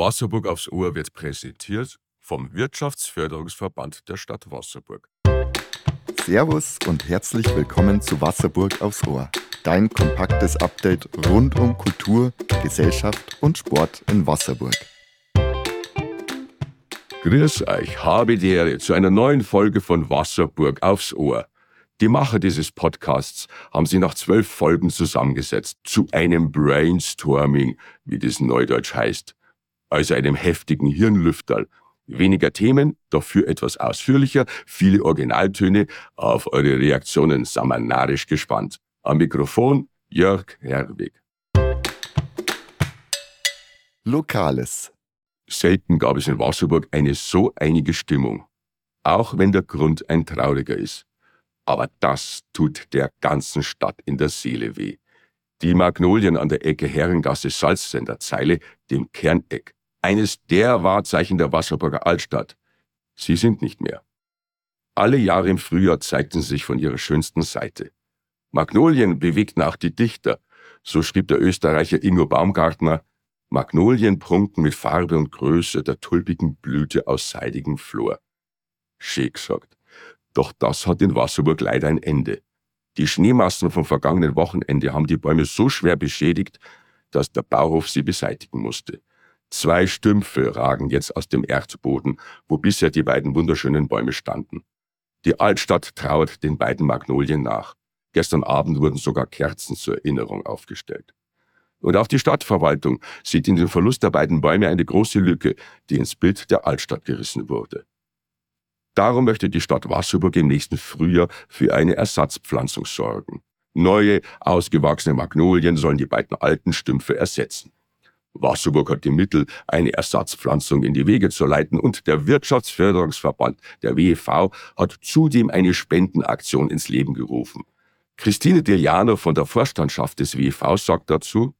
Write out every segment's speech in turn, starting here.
Wasserburg aufs Ohr wird präsentiert vom Wirtschaftsförderungsverband der Stadt Wasserburg. Servus und herzlich willkommen zu Wasserburg aufs Ohr. Dein kompaktes Update rund um Kultur, Gesellschaft und Sport in Wasserburg. Grüß euch, habe die Ehre zu einer neuen Folge von Wasserburg aufs Ohr. Die Macher dieses Podcasts haben sich nach zwölf Folgen zusammengesetzt zu einem Brainstorming, wie das neudeutsch heißt, also einem heftigen Hirnlüfterl. Weniger Themen, dafür etwas ausführlicher, viele Originaltöne. Auf eure Reaktionen sind wir narrisch gespannt. Am Mikrofon Jörg Herwig. Lokales. Selten gab es in Wasserburg eine so einige Stimmung. Auch wenn der Grund ein trauriger ist. Aber das tut der ganzen Stadt in der Seele weh. Die Magnolien an der Ecke Herrengasse Salzsender Zeile, dem Kerneck, eines der Wahrzeichen der Wasserburger Altstadt. Sie sind nicht mehr. Alle Jahre im Frühjahr zeigten sie sich von ihrer schönsten Seite. Magnolien bewegten auch die Dichter. So schrieb der Österreicher Ingo Baumgartner, Magnolien prunken mit Farbe und Größe der tulpigen Blüte aus seidigem Flor. Schön gesagt. Doch das hat in Wasserburg leider ein Ende. Die Schneemassen vom vergangenen Wochenende haben die Bäume so schwer beschädigt, dass der Bauhof sie beseitigen musste. Zwei Stümpfe ragen jetzt aus dem Erdboden, wo bisher die beiden wunderschönen Bäume standen. Die Altstadt trauert den beiden Magnolien nach. Gestern Abend wurden sogar Kerzen zur Erinnerung aufgestellt. Und auch die Stadtverwaltung sieht in dem Verlust der beiden Bäume eine große Lücke, die ins Bild der Altstadt gerissen wurde. Darum möchte die Stadt Wasserburg im nächsten Frühjahr für eine Ersatzpflanzung sorgen. Neue, ausgewachsene Magnolien sollen die beiden alten Stümpfe ersetzen. Wasserburg hat die Mittel, eine Ersatzpflanzung in die Wege zu leiten und der Wirtschaftsförderungsverband, der WEV, hat zudem eine Spendenaktion ins Leben gerufen. Christine Deliano von der Vorstandschaft des WEV sagt dazu,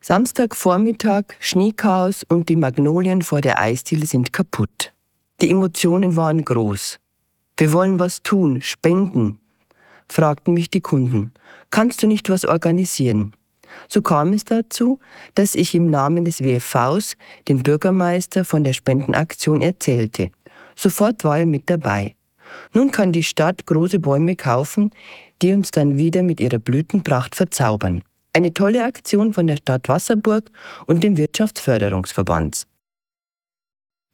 Samstagvormittag, Schneechaos und die Magnolien vor der Eisdiele sind kaputt. Die Emotionen waren groß. Wir wollen was tun, spenden, fragten mich die Kunden. Kannst du nicht was organisieren? So kam es dazu, dass ich im Namen des WFVs den Bürgermeister von der Spendenaktion erzählte. Sofort war er mit dabei. Nun kann die Stadt große Bäume kaufen, die uns dann wieder mit ihrer Blütenpracht verzaubern. Eine tolle Aktion von der Stadt Wasserburg und dem Wirtschaftsförderungsverband.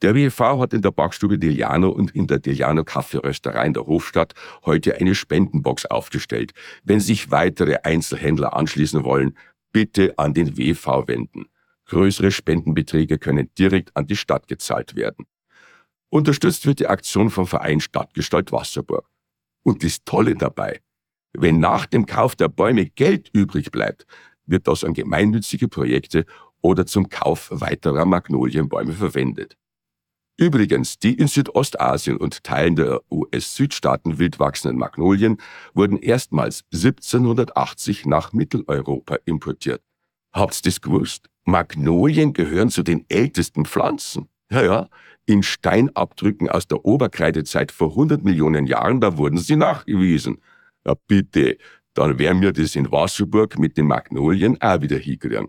Der WV hat in der Backstube Deliano und in der Deliano Kaffeerösterei in der Hofstadt heute eine Spendenbox aufgestellt. Wenn sich weitere Einzelhändler anschließen wollen, bitte an den WV wenden. Größere Spendenbeträge können direkt an die Stadt gezahlt werden. Unterstützt wird die Aktion vom Verein Stadtgestalt Wasserburg. Und das Tolle dabei, wenn nach dem Kauf der Bäume Geld übrig bleibt, wird das an gemeinnützige Projekte oder zum Kauf weiterer Magnolienbäume verwendet. Übrigens, die in Südostasien und Teilen der US-Südstaaten wildwachsenden Magnolien wurden erstmals 1780 nach Mitteleuropa importiert. Habt's das gewusst? Magnolien gehören zu den ältesten Pflanzen. Ja, ja, in Steinabdrücken aus der Oberkreidezeit vor 100 Millionen Jahren, da wurden sie nachgewiesen. Ja, bitte, dann wären wir das in Wasserburg mit den Magnolien auch wieder hinkriegen.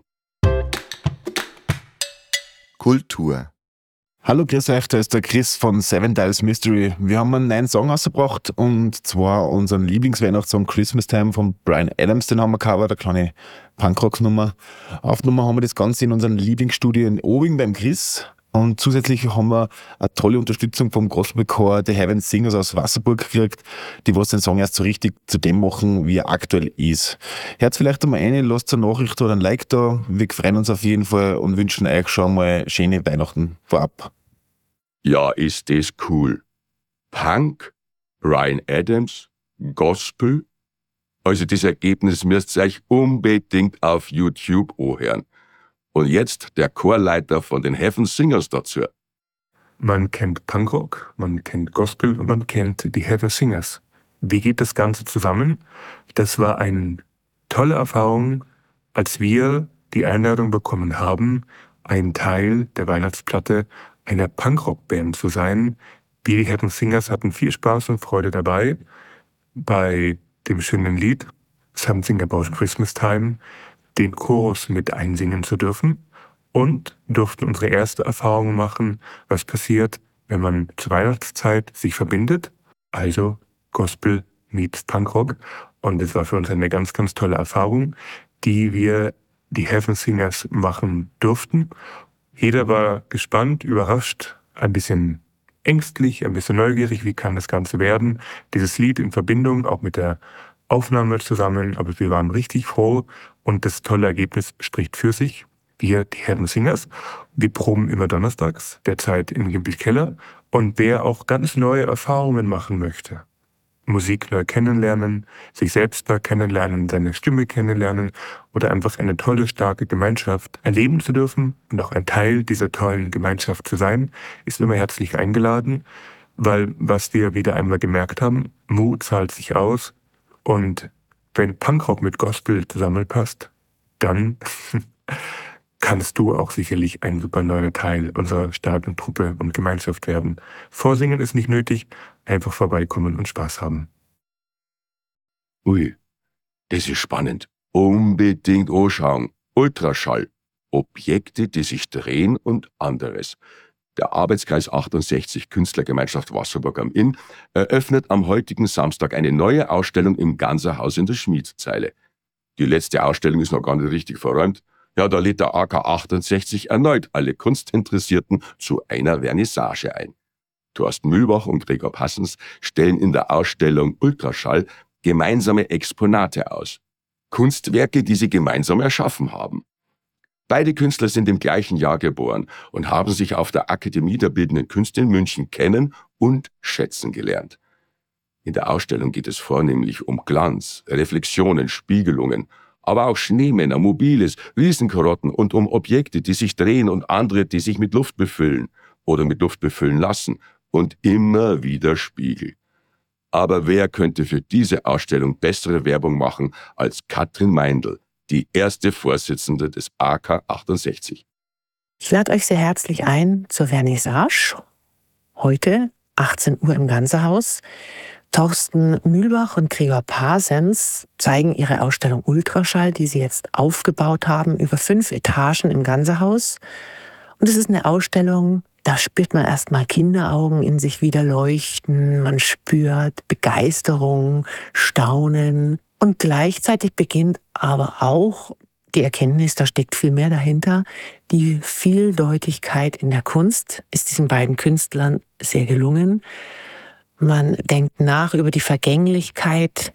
Kultur. Hallo, grüß euch, da ist der Chris von Seven Dials Mystery. Wir haben einen neuen Song rausgebracht und zwar unseren Lieblingsweihnachtssong Christmas Time von Brian Adams, den haben wir covered, eine kleine Punkrock-Nummer. Aufgenommen haben wir das Ganze in unserem Lieblingsstudio in Obing beim Chris. Und zusätzlich haben wir eine tolle Unterstützung vom Gospelchor The Heaven Singers aus Wasserburg gekriegt, die was den Song erst so richtig zu dem machen, wie er aktuell ist. Hört vielleicht einmal eine, lasst eine Nachricht oder ein Like da. Wir freuen uns auf jeden Fall und wünschen euch schon mal schöne Weihnachten vorab. Ja, ist das cool. Punk, Ryan Adams, Gospel. Also das Ergebnis müsst ihr euch unbedingt auf YouTube anhören. Und jetzt der Chorleiter von den Heaven Singers dazu. Man kennt Punkrock, man kennt Gospel und man kennt die Heaven Singers. Wie geht das Ganze zusammen? Das war eine tolle Erfahrung, als wir die Einladung bekommen haben, ein Teil der Weihnachtsplatte einer Punkrock-Band zu sein. Wir, die Heaven Singers, hatten viel Spaß und Freude dabei bei dem schönen Lied Something About Christmas Time den Chorus mit einsingen zu dürfen. und durften unsere erste Erfahrung machen, was passiert, wenn man zur Weihnachtszeit sich verbindet. Also Gospel meets Punkrock. Und es war für uns eine ganz, ganz tolle Erfahrung, die wir die Heaven Singers machen durften. Jeder war gespannt, überrascht, ein bisschen ängstlich, ein bisschen neugierig, wie kann das Ganze werden. Dieses Lied in Verbindung auch mit der Aufnahme zusammen, aber wir waren richtig froh und das tolle Ergebnis spricht für sich. Wir, die Heaven Singers, wir proben immer donnerstags, derzeit im Gimpel Keller. Und wer auch ganz neue Erfahrungen machen möchte, Musik neu kennenlernen, sich selbst neu kennenlernen, seine Stimme kennenlernen oder einfach eine tolle, starke Gemeinschaft erleben zu dürfen und auch ein Teil dieser tollen Gemeinschaft zu sein, ist immer herzlich eingeladen, weil was wir wieder einmal gemerkt haben, Mut zahlt sich aus und wenn Punkrock mit Gospel zusammenpasst, dann kannst du auch sicherlich ein super neuer Teil unserer starken Truppe und Gemeinschaft werden. Vorsingen ist nicht nötig, einfach vorbeikommen und Spaß haben. Ui, das ist spannend. Unbedingt anschauen. Ultraschall. Objekte, die sich drehen und anderes. Der Arbeitskreis 68 Künstlergemeinschaft Wasserburg am Inn eröffnet am heutigen Samstag eine neue Ausstellung im Ganserhaus in der Schmiedzeile. Die letzte Ausstellung ist noch gar nicht richtig verräumt. Ja, da lädt der AK 68 erneut alle Kunstinteressierten zu einer Vernissage ein. Thorsten Mühlbach und Gregor Passens stellen in der Ausstellung Ultraschall gemeinsame Exponate aus. Kunstwerke, die sie gemeinsam erschaffen haben. Beide Künstler sind im gleichen Jahr geboren und haben sich auf der Akademie der Bildenden Künste in München kennen und schätzen gelernt. In der Ausstellung geht es vornehmlich um Glanz, Reflexionen, Spiegelungen aber auch Schneemänner, Mobiles, Riesenkarotten und um Objekte, die sich drehen und andere, die sich mit Luft befüllen oder mit Luft befüllen lassen und immer wieder Spiegel. Aber wer könnte für diese Ausstellung bessere Werbung machen als Katrin Meindl, die erste Vorsitzende des AK 68? Ich lade euch sehr herzlich ein zur Vernissage. Heute 18 Uhr im Gansehaus. Thorsten Mühlbach und Gregor Pasens zeigen ihre Ausstellung Ultraschall, die sie jetzt aufgebaut haben, über fünf Etagen im Gansehaus. Und es ist eine Ausstellung, da spürt man erstmal Kinderaugen in sich wieder leuchten, man spürt Begeisterung, Staunen und gleichzeitig beginnt aber auch die Erkenntnis, da steckt viel mehr dahinter. Die Vieldeutigkeit in der Kunst ist diesen beiden Künstlern sehr gelungen. Man denkt nach über die Vergänglichkeit.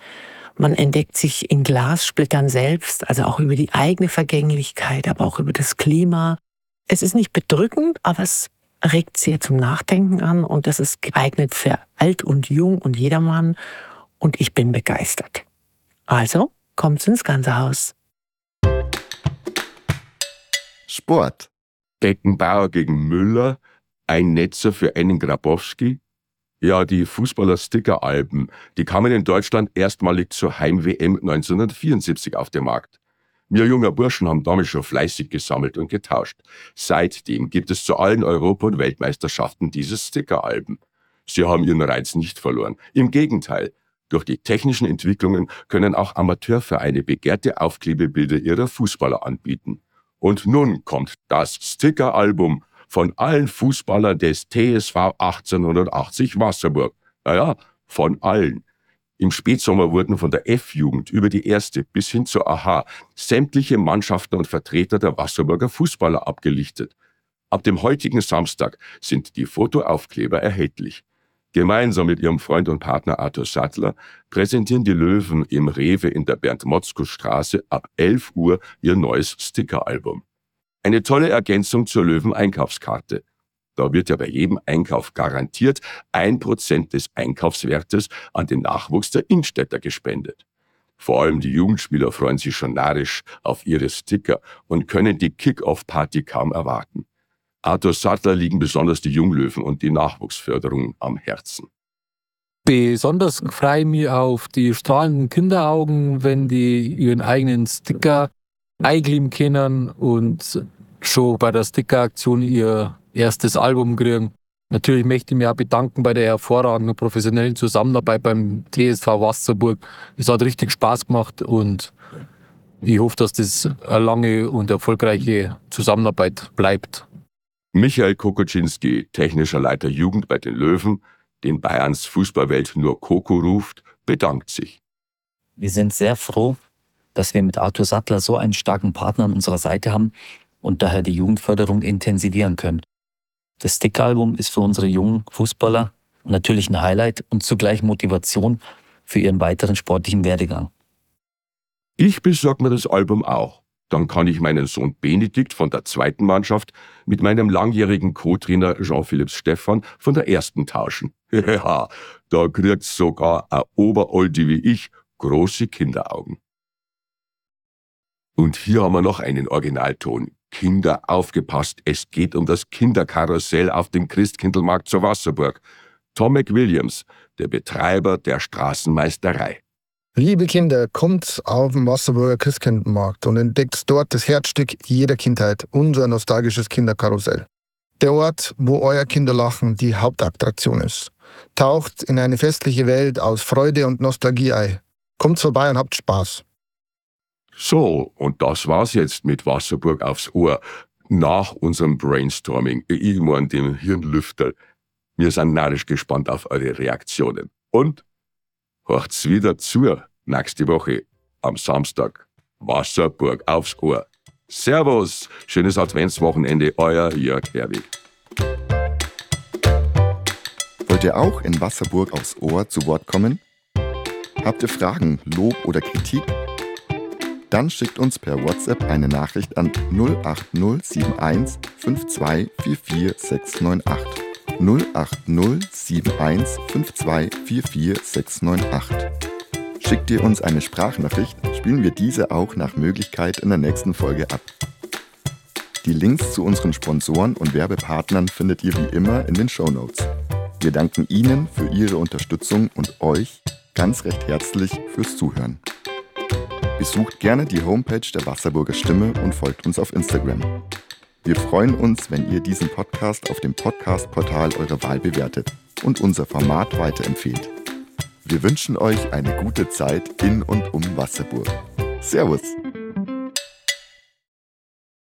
Man entdeckt sich in Glassplittern selbst, also auch über die eigene Vergänglichkeit, aber auch über das Klima. Es ist nicht bedrückend, aber es regt sehr zum Nachdenken an und das ist geeignet für alt und jung und jedermann und ich bin begeistert. Also, kommt's ins ganze Haus. Sport. Beckenbauer gegen Müller, ein Netzer für einen Grabowski, ja, die Fußballer-Sticker-Alben, die kamen in Deutschland erstmalig zur Heim-WM 1974 auf den Markt. Wir junger Burschen haben damals schon fleißig gesammelt und getauscht. Seitdem gibt es zu allen Europa- und Weltmeisterschaften diese Sticker-Alben. Sie haben ihren Reiz nicht verloren. Im Gegenteil. Durch die technischen Entwicklungen können auch Amateurvereine begehrte Aufklebebilder ihrer Fußballer anbieten. Und nun kommt das Sticker-Album von allen Fußballern des TSV 1880 Wasserburg. Naja, von allen. Im Spätsommer wurden von der F-Jugend über die erste bis hin zur AHA sämtliche Mannschaften und Vertreter der Wasserburger Fußballer abgelichtet. Ab dem heutigen Samstag sind die Fotoaufkleber erhältlich. Gemeinsam mit ihrem Freund und Partner Arthur Sattler präsentieren die Löwen im Rewe in der Bernd-Motzko-Straße ab 11 Uhr ihr neues Stickeralbum. Eine tolle Ergänzung zur Löwen-Einkaufskarte. Da wird ja bei jedem Einkauf garantiert ein Prozent des Einkaufswertes an den Nachwuchs der Innstädter gespendet. Vor allem die Jugendspieler freuen sich schon narrisch auf ihre Sticker und können die Kick-Off-Party kaum erwarten. Arthur Sattler liegen besonders die Junglöwen und die Nachwuchsförderung am Herzen. Besonders freue ich mich auf die strahlenden Kinderaugen, wenn die ihren eigenen Sticker einkleben können und schon bei der Sticker-Aktion ihr erstes Album kriegen. Natürlich möchte ich mich auch bedanken bei der hervorragenden professionellen Zusammenarbeit beim TSV Wasserburg. Es hat richtig Spaß gemacht und ich hoffe, dass das eine lange und erfolgreiche Zusammenarbeit bleibt. Michael Kokoczynski, technischer Leiter Jugend bei den Löwen, den Bayerns Fußballwelt nur Koko ruft, bedankt sich. Wir sind sehr froh, dass wir mit Arthur Sattler so einen starken Partner an unserer Seite haben und daher die Jugendförderung intensivieren können. Das Stick-Album ist für unsere jungen Fußballer natürlich ein Highlight und zugleich Motivation für ihren weiteren sportlichen Werdegang. Ich besorge mir das Album auch. Dann kann ich meinen Sohn Benedikt von der zweiten Mannschaft mit meinem langjährigen Co-Trainer Jean-Philippe Stephan von der ersten tauschen. Ja, da kriegt sogar ein Oberoldi wie ich große Kinderaugen. Und hier haben wir noch einen Originalton. Kinder, aufgepasst, es geht um das Kinderkarussell auf dem Christkindlmarkt zur Wasserburg. Tom McWilliams, der Betreiber der Straßenmeisterei. Liebe Kinder, kommt auf den Wasserburger Christkindlmarkt und entdeckt dort das Herzstück jeder Kindheit, unser nostalgisches Kinderkarussell. Der Ort, wo euer Kinderlachen die Hauptattraktion ist. Taucht in eine festliche Welt aus Freude und Nostalgie ein. Kommt vorbei und habt Spaß. So, und das war's jetzt mit Wasserburg aufs Ohr. Nach unserem Brainstorming, ich mein dem Hirnlüfter. Wir sind narrisch gespannt auf eure Reaktionen. Und hört's wieder zu nächste Woche am Samstag. Wasserburg aufs Ohr. Servus, schönes Adventswochenende, euer Jörg Herwig. Wollt ihr auch in Wasserburg aufs Ohr zu Wort kommen? Habt ihr Fragen, Lob oder Kritik? Dann schickt uns per WhatsApp eine Nachricht an 08071 5244698. 08071 5244698. Schickt ihr uns eine Sprachnachricht, spielen wir diese auch nach Möglichkeit in der nächsten Folge ab. Die Links zu unseren Sponsoren und Werbepartnern findet ihr wie immer in den Show Notes. Wir danken Ihnen für Ihre Unterstützung und euch ganz recht herzlich fürs Zuhören. Besucht gerne die Homepage der Wasserburger Stimme und folgt uns auf Instagram. Wir freuen uns, wenn ihr diesen Podcast auf dem Podcast-Portal eurer Wahl bewertet und unser Format weiterempfehlt. Wir wünschen euch eine gute Zeit in und um Wasserburg. Servus!